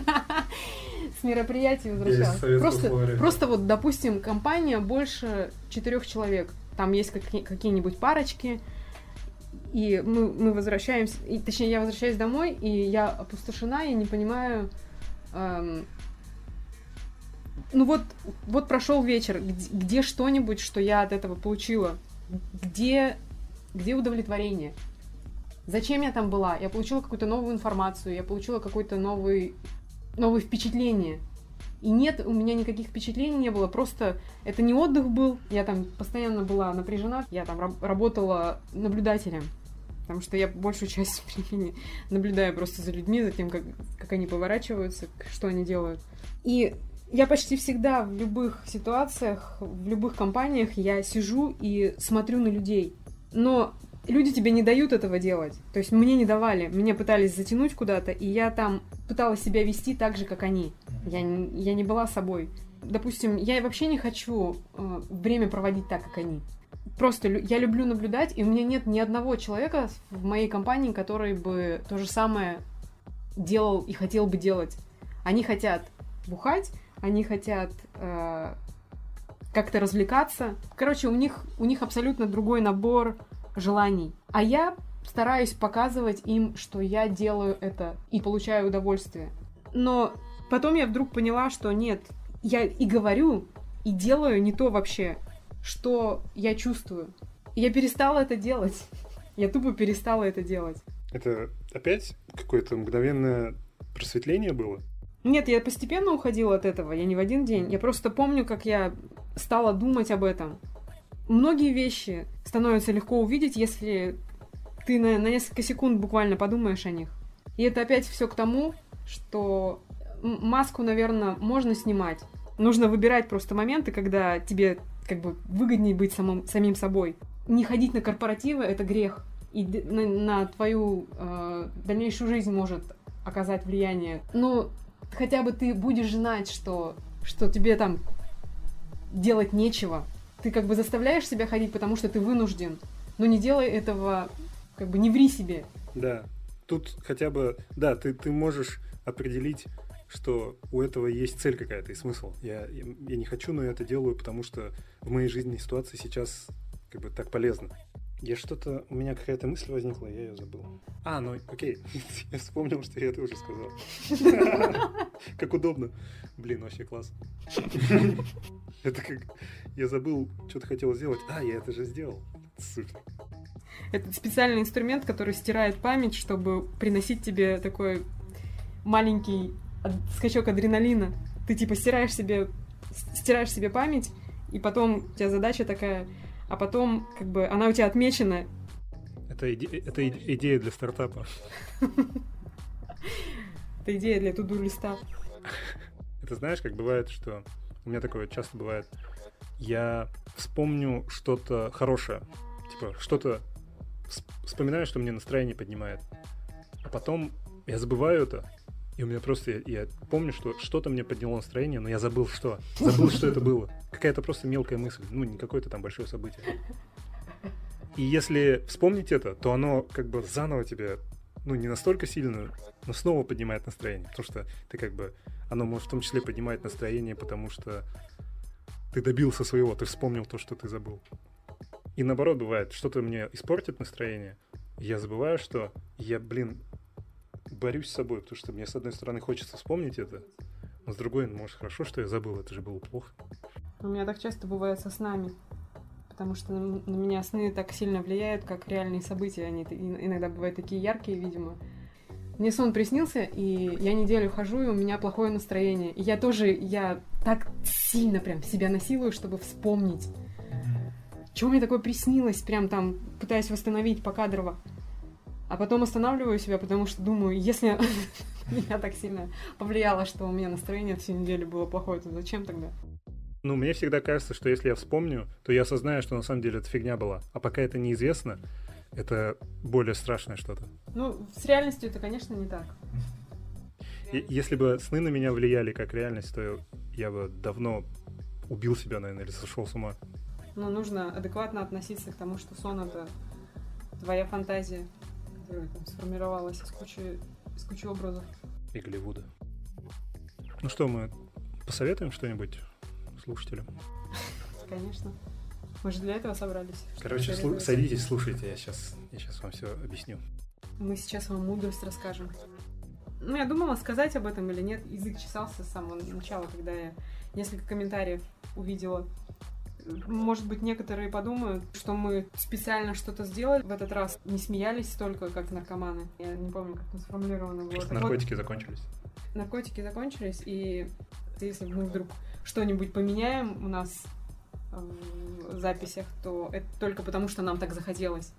С мероприятий возвращалась. Просто, просто вот, допустим, компания больше четырех человек. Там есть какие- какие-нибудь парочки, и мы, мы возвращаемся, и, точнее, я возвращаюсь домой, и я опустошена, и не понимаю... эм, ну вот, вот прошел вечер, где, где что-нибудь, что я от этого получила? Где, где удовлетворение? Зачем я там была? Я получила какую-то новую информацию, я получила какой-то новый, новые впечатления. И нет, у меня никаких впечатлений не было, просто это не отдых был, я там постоянно была напряжена, я там раб- работала наблюдателем, потому что я большую часть времени наблюдаю просто за людьми, за тем, как, как они поворачиваются, что они делают. И я почти всегда в любых ситуациях, в любых компаниях я сижу и смотрю на людей. Но люди тебе не дают этого делать. То есть мне не давали. Меня пытались затянуть куда-то, и я там пыталась себя вести так же, как они. Я, не- я не была собой. Допустим, я вообще не хочу э, время проводить так, как они. Просто лю- я люблю наблюдать, и у меня нет ни одного человека в моей компании, который бы то же самое делал и хотел бы делать. Они хотят бухать, они хотят э, как-то развлекаться. Короче, у них, у них абсолютно другой набор желаний. А я стараюсь показывать им, что я делаю это и получаю удовольствие. Но потом я вдруг поняла, что нет, я и говорю, и делаю не то вообще, что я чувствую. Я перестала это делать. Я тупо перестала это делать. Это опять какое-то мгновенное просветление было? Нет, я постепенно уходила от этого, я не в один день. Я просто помню, как я стала думать об этом. Многие вещи становятся легко увидеть, если ты на, на несколько секунд буквально подумаешь о них. И это опять все к тому, что маску, наверное, можно снимать. Нужно выбирать просто моменты, когда тебе как бы выгоднее быть самым, самим собой. Не ходить на корпоративы это грех. И на, на твою э, дальнейшую жизнь может оказать влияние. Ну, хотя бы ты будешь знать, что, что тебе там делать нечего. Ты как бы заставляешь себя ходить, потому что ты вынужден. Но не делай этого, как бы не ври себе. Да. Тут хотя бы, да, ты, ты можешь определить, что у этого есть цель какая-то и смысл. Я, я, я не хочу, но я это делаю, потому что в моей жизненной ситуации сейчас как бы так полезно. Я что-то, у меня какая-то мысль возникла, я ее забыл. А, ну окей, я вспомнил, что я это уже сказал. Как удобно. Блин, вообще класс. Это как, я забыл, что-то хотел сделать. А, я это же сделал. Супер. Это специальный инструмент, который стирает память, чтобы приносить тебе такой маленький скачок адреналина. Ты типа стираешь себе, стираешь себе память, и потом у тебя задача такая, а потом как бы она у тебя отмечена. Это, иде- это и- идея для стартапа. Это идея для туду листа. Это знаешь, как бывает, что у меня такое часто бывает. Я вспомню что-то хорошее, типа что-то вс- вспоминаю, что мне настроение поднимает. а потом я забываю это, и у меня просто, я, я помню, что что-то мне подняло настроение, но я забыл что. Забыл, что это было. Какая-то просто мелкая мысль, ну, не какое-то там большое событие. И если вспомнить это, то оно как бы заново тебе, ну, не настолько сильно, но снова поднимает настроение. Потому что ты как бы, оно может в том числе поднимать настроение, потому что ты добился своего, ты вспомнил то, что ты забыл. И наоборот бывает, что-то мне испортит настроение, я забываю, что я, блин, борюсь с собой, потому что мне, с одной стороны, хочется вспомнить это, но с другой, ну, может, хорошо, что я забыл, это же было плохо. У меня так часто бывает со снами, потому что на, на меня сны так сильно влияют, как реальные события. Они иногда бывают такие яркие, видимо. Мне сон приснился, и я неделю хожу, и у меня плохое настроение. И я тоже, я так сильно прям себя насилую, чтобы вспомнить. Чего мне такое приснилось, прям там пытаясь восстановить покадрово. А потом останавливаю себя, потому что думаю, если меня так сильно повлияло, что у меня настроение всю неделю было плохое, то зачем тогда? Ну, мне всегда кажется, что если я вспомню, то я осознаю, что на самом деле это фигня была. А пока это неизвестно, это более страшное что-то. Ну, с реальностью это, конечно, не так. И, если бы сны на меня влияли как реальность, то я бы давно убил себя, наверное, или сошел с ума. Ну, нужно адекватно относиться к тому, что сон это твоя фантазия которая там сформировалась из кучи, из кучи образов. И Голливуда. Ну что, мы посоветуем что-нибудь слушателям? Конечно. Мы же для этого собрались. Короче, слу- садитесь, слушайте, я сейчас, я сейчас вам все объясню. Мы сейчас вам мудрость расскажем. Ну, я думала, сказать об этом или нет. Язык чесался с самого начала, когда я несколько комментариев увидела может быть, некоторые подумают, что мы специально что-то сделали в этот раз, не смеялись столько, как наркоманы. Я не помню, как это сформулировано было. Просто наркотики вот, закончились. Наркотики закончились, и если мы вдруг что-нибудь поменяем у нас в записях, то это только потому, что нам так захотелось.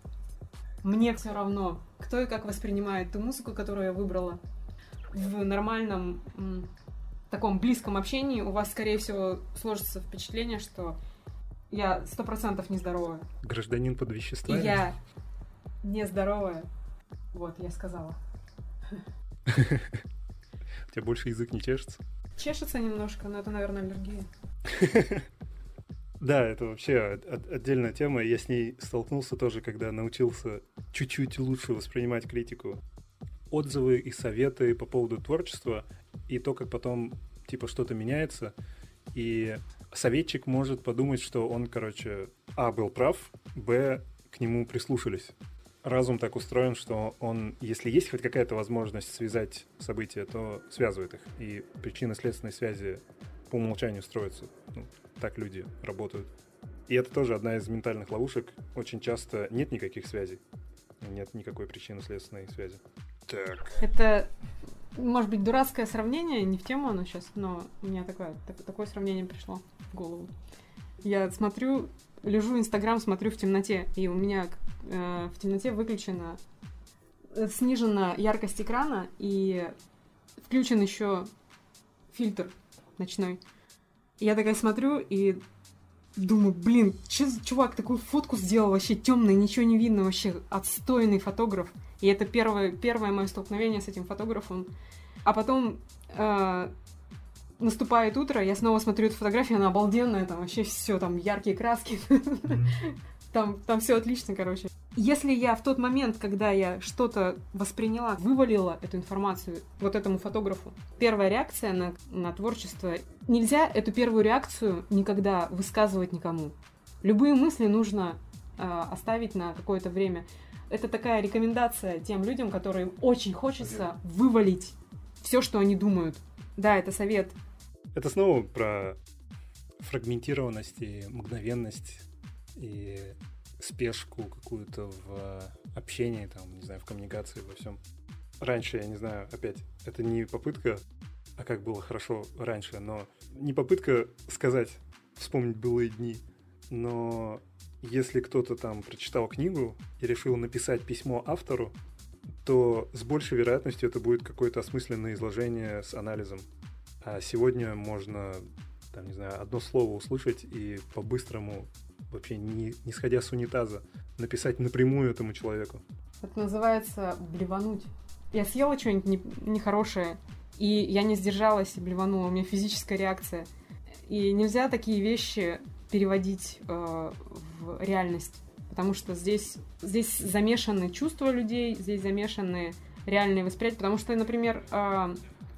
Мне все равно, кто и как воспринимает ту музыку, которую я выбрала. В нормальном таком близком общении у вас, скорее всего, сложится впечатление, что я сто процентов нездоровая. Гражданин под веществами? Я нездоровая. Вот, я сказала. У тебя больше язык не чешется? Чешется немножко, но это, наверное, аллергия. Да, это вообще отдельная тема. Я с ней столкнулся тоже, когда научился чуть-чуть лучше воспринимать критику. Отзывы и советы по поводу творчества и то, как потом типа что-то меняется. И советчик может подумать, что он, короче, а, был прав, б, к нему прислушались. Разум так устроен, что он, если есть хоть какая-то возможность связать события, то связывает их. И причинно-следственные связи по умолчанию строятся. Ну, так люди работают. И это тоже одна из ментальных ловушек. Очень часто нет никаких связей. Нет никакой причинно-следственной связи. Так. Это может быть, дурацкое сравнение, не в тему оно сейчас, но у меня такое, так, такое сравнение пришло в голову. Я смотрю, лежу Инстаграм, смотрю в темноте, и у меня э, в темноте выключена, э, снижена яркость экрана, и включен еще фильтр ночной. Я такая смотрю и думаю, блин, че, чувак такую фотку сделал вообще темный, ничего не видно, вообще отстойный фотограф. И это первое, первое мое столкновение с этим фотографом. А потом э, наступает утро, я снова смотрю эту фотографию, она обалденная, там вообще все, там яркие краски. Там, там все отлично, короче. Если я в тот момент, когда я что-то восприняла, вывалила эту информацию вот этому фотографу, первая реакция на, на творчество, нельзя эту первую реакцию никогда высказывать никому. Любые мысли нужно э, оставить на какое-то время это такая рекомендация тем людям, которым очень хочется вывалить все, что они думают. Да, это совет. Это снова про фрагментированность и мгновенность и спешку какую-то в общении, там, не знаю, в коммуникации, во всем. Раньше, я не знаю, опять, это не попытка, а как было хорошо раньше, но не попытка сказать, вспомнить былые дни, но если кто-то там прочитал книгу и решил написать письмо автору, то с большей вероятностью это будет какое-то осмысленное изложение с анализом. А сегодня можно, там, не знаю, одно слово услышать и по-быстрому, вообще не, не сходя с унитаза, написать напрямую этому человеку. Это называется блевануть. Я съела что-нибудь не, нехорошее, и я не сдержалась и блеванула. У меня физическая реакция. И нельзя такие вещи переводить э, в реальность. Потому что здесь, здесь замешаны чувства людей, здесь замешаны реальные восприятия. Потому что, например, э,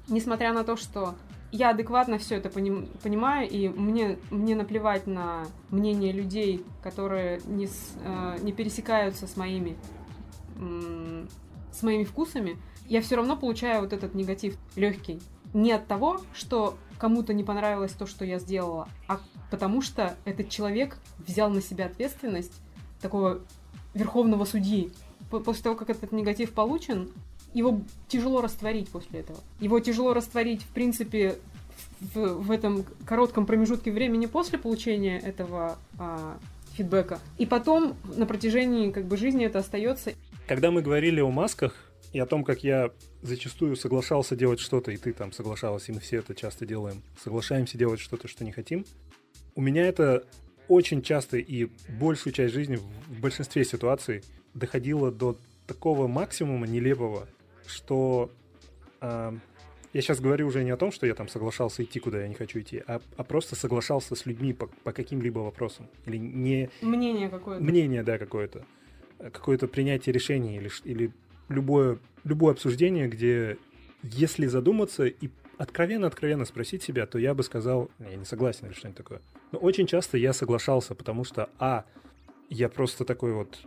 несмотря на то, что я адекватно все это поним, понимаю, и мне, мне наплевать на мнение людей, которые не, с, э, не пересекаются с моими, э, с моими вкусами, я все равно получаю вот этот негатив легкий. Не от того, что кому-то не понравилось то, что я сделала, а потому что этот человек взял на себя ответственность такого верховного судьи. После того, как этот негатив получен, его тяжело растворить после этого. Его тяжело растворить, в принципе, в, в этом коротком промежутке времени после получения этого а, фидбэка. И потом на протяжении как бы жизни это остается. Когда мы говорили о масках и о том, как я зачастую соглашался делать что-то, и ты там соглашалась, и мы все это часто делаем, соглашаемся делать что-то, что не хотим, у меня это очень часто и большую часть жизни в большинстве ситуаций доходило до такого максимума нелепого, что э, я сейчас говорю уже не о том, что я там соглашался идти, куда я не хочу идти, а, а просто соглашался с людьми по, по каким-либо вопросам. Или не... Мнение какое-то. Мнение, да, какое-то. Какое-то принятие решений или, или любое, любое обсуждение, где если задуматься и откровенно-откровенно спросить себя, то я бы сказал, я не согласен или что-нибудь такое. Но очень часто я соглашался, потому что, а, я просто такой вот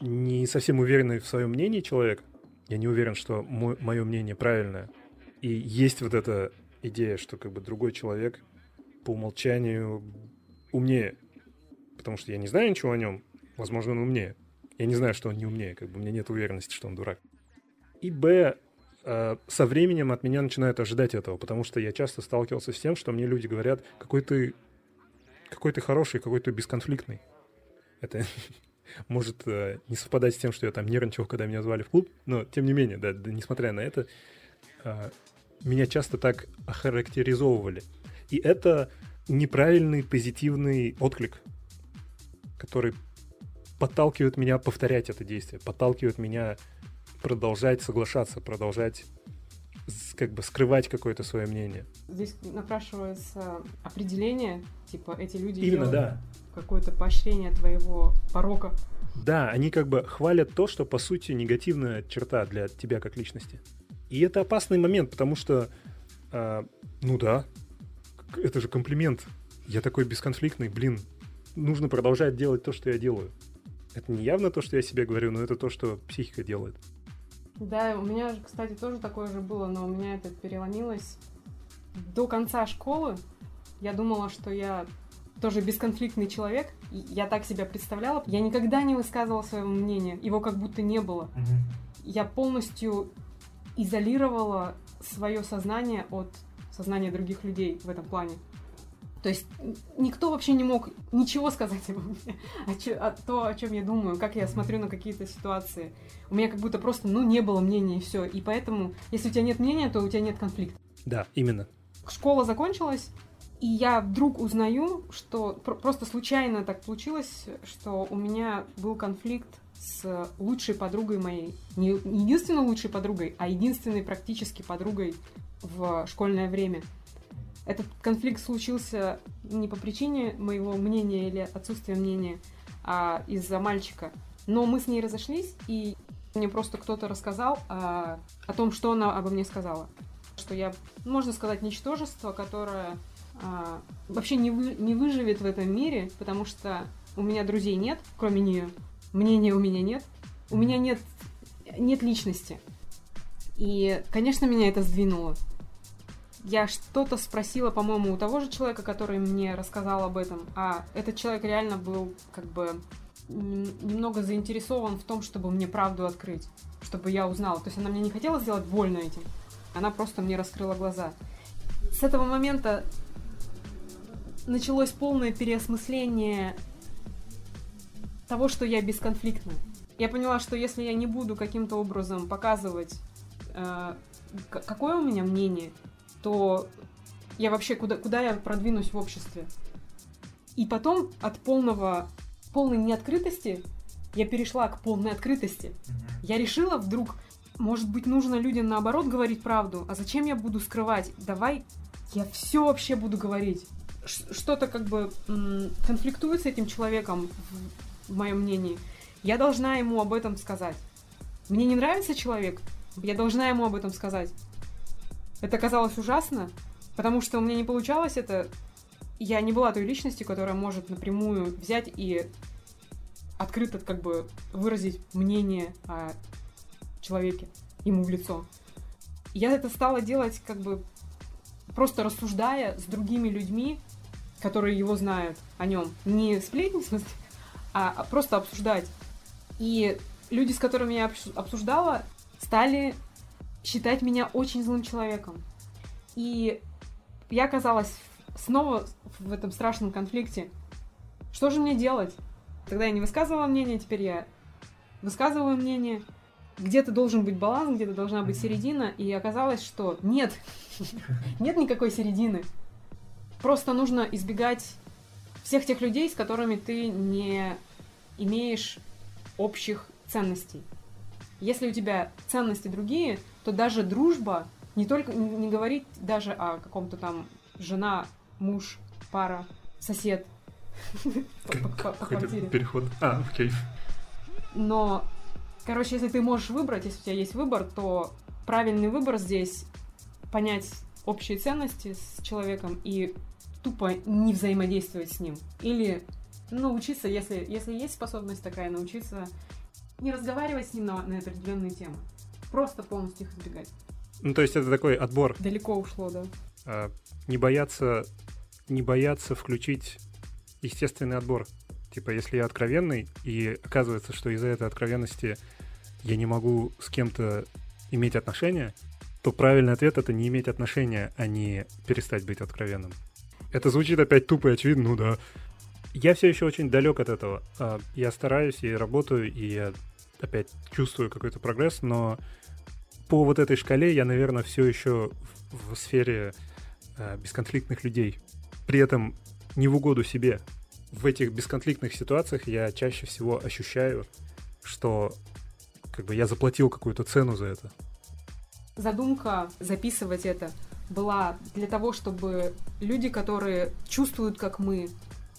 не совсем уверенный в своем мнении человек, я не уверен, что мое мнение правильное. И есть вот эта идея, что как бы другой человек по умолчанию умнее. Потому что я не знаю ничего о нем. Возможно, он умнее. Я не знаю, что он не умнее. Как бы у меня нет уверенности, что он дурак. И Б, э, со временем от меня начинают ожидать этого, потому что я часто сталкивался с тем, что мне люди говорят, какой ты, какой ты хороший, какой ты бесконфликтный. Это может э, не совпадать с тем, что я там нервничал, когда меня звали в клуб, но тем не менее, да, да несмотря на это, э, меня часто так охарактеризовывали. И это неправильный позитивный отклик, который подталкивает меня повторять это действие, подталкивает меня продолжать соглашаться, продолжать как бы скрывать какое-то свое мнение. Здесь напрашивается определение, типа эти люди Именно, да. какое-то поощрение твоего порока. Да, они как бы хвалят то, что по сути негативная черта для тебя как личности. И это опасный момент, потому что, э, ну да, это же комплимент. Я такой бесконфликтный, блин, нужно продолжать делать то, что я делаю. Это не явно то, что я себе говорю, но это то, что психика делает. Да, у меня, кстати, тоже такое же было, но у меня это переломилось. До конца школы я думала, что я тоже бесконфликтный человек. Я так себя представляла. Я никогда не высказывала своего мнения. Его как будто не было. Угу. Я полностью изолировала свое сознание от сознания других людей в этом плане. То есть никто вообще не мог ничего сказать обо мне, о, чё, о то, о чем я думаю, как я смотрю на какие-то ситуации. У меня как будто просто, ну, не было мнения и все. И поэтому, если у тебя нет мнения, то у тебя нет конфликта. Да, именно. Школа закончилась, и я вдруг узнаю, что просто случайно так получилось, что у меня был конфликт с лучшей подругой моей. Не единственной лучшей подругой, а единственной практически подругой в школьное время. Этот конфликт случился не по причине моего мнения или отсутствия мнения, а из-за мальчика. Но мы с ней разошлись, и мне просто кто-то рассказал а, о том, что она обо мне сказала. Что я, можно сказать, ничтожество, которое а, вообще не, вы, не выживет в этом мире, потому что у меня друзей нет, кроме нее. Мнения у меня нет. У меня нет, нет личности. И, конечно, меня это сдвинуло. Я что-то спросила, по-моему, у того же человека, который мне рассказал об этом, а этот человек реально был как бы немного заинтересован в том, чтобы мне правду открыть, чтобы я узнала. То есть она мне не хотела сделать больно этим, она просто мне раскрыла глаза. С этого момента началось полное переосмысление того, что я бесконфликтна. Я поняла, что если я не буду каким-то образом показывать, э, какое у меня мнение, то я вообще куда, куда я продвинусь в обществе. И потом от полного, полной неоткрытости я перешла к полной открытости. Я решила вдруг, может быть, нужно людям наоборот говорить правду, а зачем я буду скрывать? Давай я все вообще буду говорить. Что-то как бы конфликтует с этим человеком, в моем мнении. Я должна ему об этом сказать. Мне не нравится человек, я должна ему об этом сказать. Это казалось ужасно, потому что у меня не получалось это. Я не была той личностью, которая может напрямую взять и открыто как бы выразить мнение о человеке ему в лицо. Я это стала делать как бы просто рассуждая с другими людьми, которые его знают о нем. Не сплетни, в смысле, а просто обсуждать. И люди, с которыми я обсуждала, стали считать меня очень злым человеком. И я оказалась снова в этом страшном конфликте. Что же мне делать? Тогда я не высказывала мнение, теперь я высказываю мнение. Где-то должен быть баланс, где-то должна быть середина, и оказалось, что нет, нет никакой середины. Просто нужно избегать всех тех людей, с которыми ты не имеешь общих ценностей. Если у тебя ценности другие, то даже дружба не только не говорить даже о каком-то там жена, муж, пара, сосед по квартире. Переход. А, окей. Но, короче, если ты можешь выбрать, если у тебя есть выбор, то правильный выбор здесь понять общие ценности с человеком и тупо не взаимодействовать с ним. Или научиться, если, если есть способность такая, научиться не разговаривать с ним на, на определенные темы. Просто полностью их избегать. Ну, то есть это такой отбор. Далеко ушло, да. А, не бояться, не бояться включить естественный отбор. Типа, если я откровенный, и оказывается, что из-за этой откровенности я не могу с кем-то иметь отношения, то правильный ответ — это не иметь отношения, а не перестать быть откровенным. Это звучит опять тупо и очевидно, ну да. Я все еще очень далек от этого. А, я стараюсь и работаю, и я опять чувствую какой-то прогресс, но по вот этой шкале я, наверное, все еще в, в сфере э, бесконфликтных людей. При этом не в угоду себе. В этих бесконфликтных ситуациях я чаще всего ощущаю, что как бы я заплатил какую-то цену за это. Задумка записывать это была для того, чтобы люди, которые чувствуют, как мы,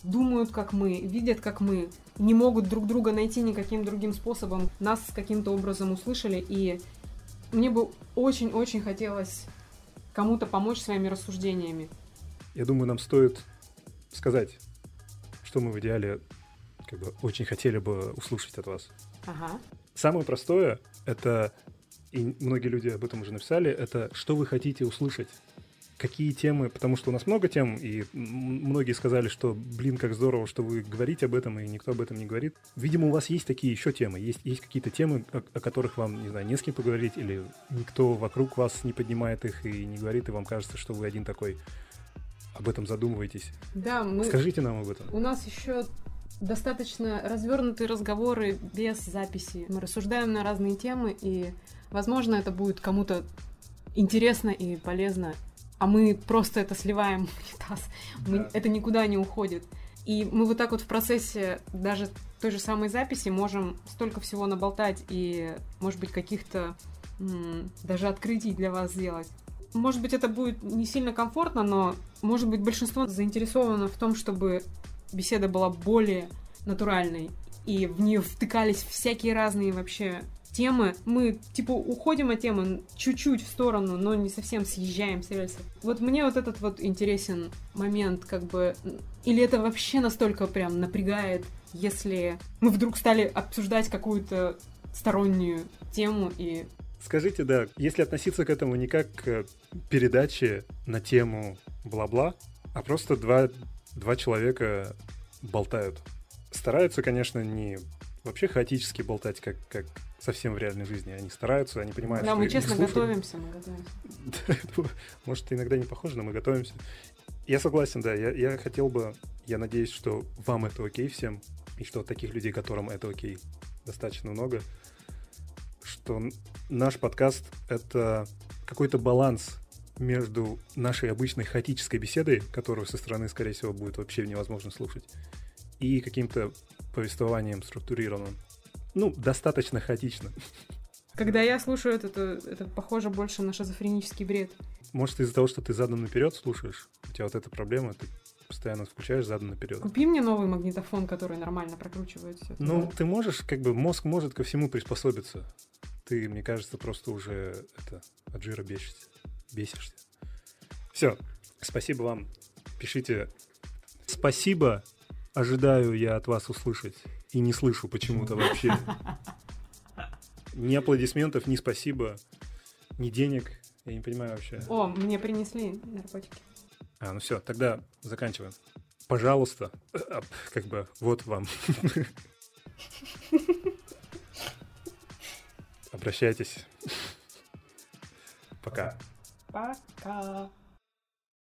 думают, как мы, видят, как мы, не могут друг друга найти никаким другим способом, нас каким-то образом услышали, и мне бы очень-очень хотелось кому-то помочь своими рассуждениями. Я думаю, нам стоит сказать, что мы в идеале как бы очень хотели бы услышать от вас. Ага. Самое простое — это, и многие люди об этом уже написали, это что вы хотите услышать какие темы, потому что у нас много тем, и многие сказали, что, блин, как здорово, что вы говорите об этом, и никто об этом не говорит. Видимо, у вас есть такие еще темы, есть, есть какие-то темы, о, о которых вам, не знаю, не с кем поговорить, или никто вокруг вас не поднимает их и не говорит, и вам кажется, что вы один такой об этом задумываетесь. Да, мы... Скажите нам об этом. У нас еще достаточно развернутые разговоры без записи. Мы рассуждаем на разные темы, и, возможно, это будет кому-то интересно и полезно а мы просто это сливаем в унитаз. Мы, да. Это никуда не уходит. И мы вот так вот в процессе даже той же самой записи можем столько всего наболтать и, может быть, каких-то даже открытий для вас сделать. Может быть, это будет не сильно комфортно, но, может быть, большинство заинтересовано в том, чтобы беседа была более натуральной, и в нее втыкались всякие разные вообще темы, мы типа уходим от темы чуть-чуть в сторону, но не совсем съезжаем с рельсов. Вот мне вот этот вот интересен момент, как бы, или это вообще настолько прям напрягает, если мы вдруг стали обсуждать какую-то стороннюю тему и Скажите, да, если относиться к этому не как к передаче на тему бла-бла, а просто два, два человека болтают. Стараются, конечно, не вообще хаотически болтать, как, как совсем в реальной жизни. Они стараются, они понимают, да, что мы честно готовимся, мы готовимся. Может, иногда не похоже, но мы готовимся. Я согласен, да. Я, я хотел бы, я надеюсь, что вам это окей всем, и что таких людей, которым это окей, достаточно много, что наш подкаст — это какой-то баланс между нашей обычной хаотической беседой, которую со стороны, скорее всего, будет вообще невозможно слушать, и каким-то повествованием структурированным. Ну, достаточно хаотично. Когда я слушаю это, то это похоже больше на шизофренический бред. Может, из-за того, что ты задан наперед слушаешь, у тебя вот эта проблема, ты постоянно включаешь задан наперед. Купи мне новый магнитофон, который нормально прокручивает все. Ну, ты можешь, как бы, мозг может ко всему приспособиться. Ты, мне кажется, просто уже это от жира бесишься. бесишься. Все. Спасибо вам. Пишите. Спасибо. Ожидаю я от вас услышать. И не слышу почему-то вообще. Ни аплодисментов, ни спасибо, ни денег. Я не понимаю вообще. О, мне принесли наркотики. А, ну все, тогда заканчиваем. Пожалуйста, а, как бы вот вам. Обращайтесь. Пока. Пока.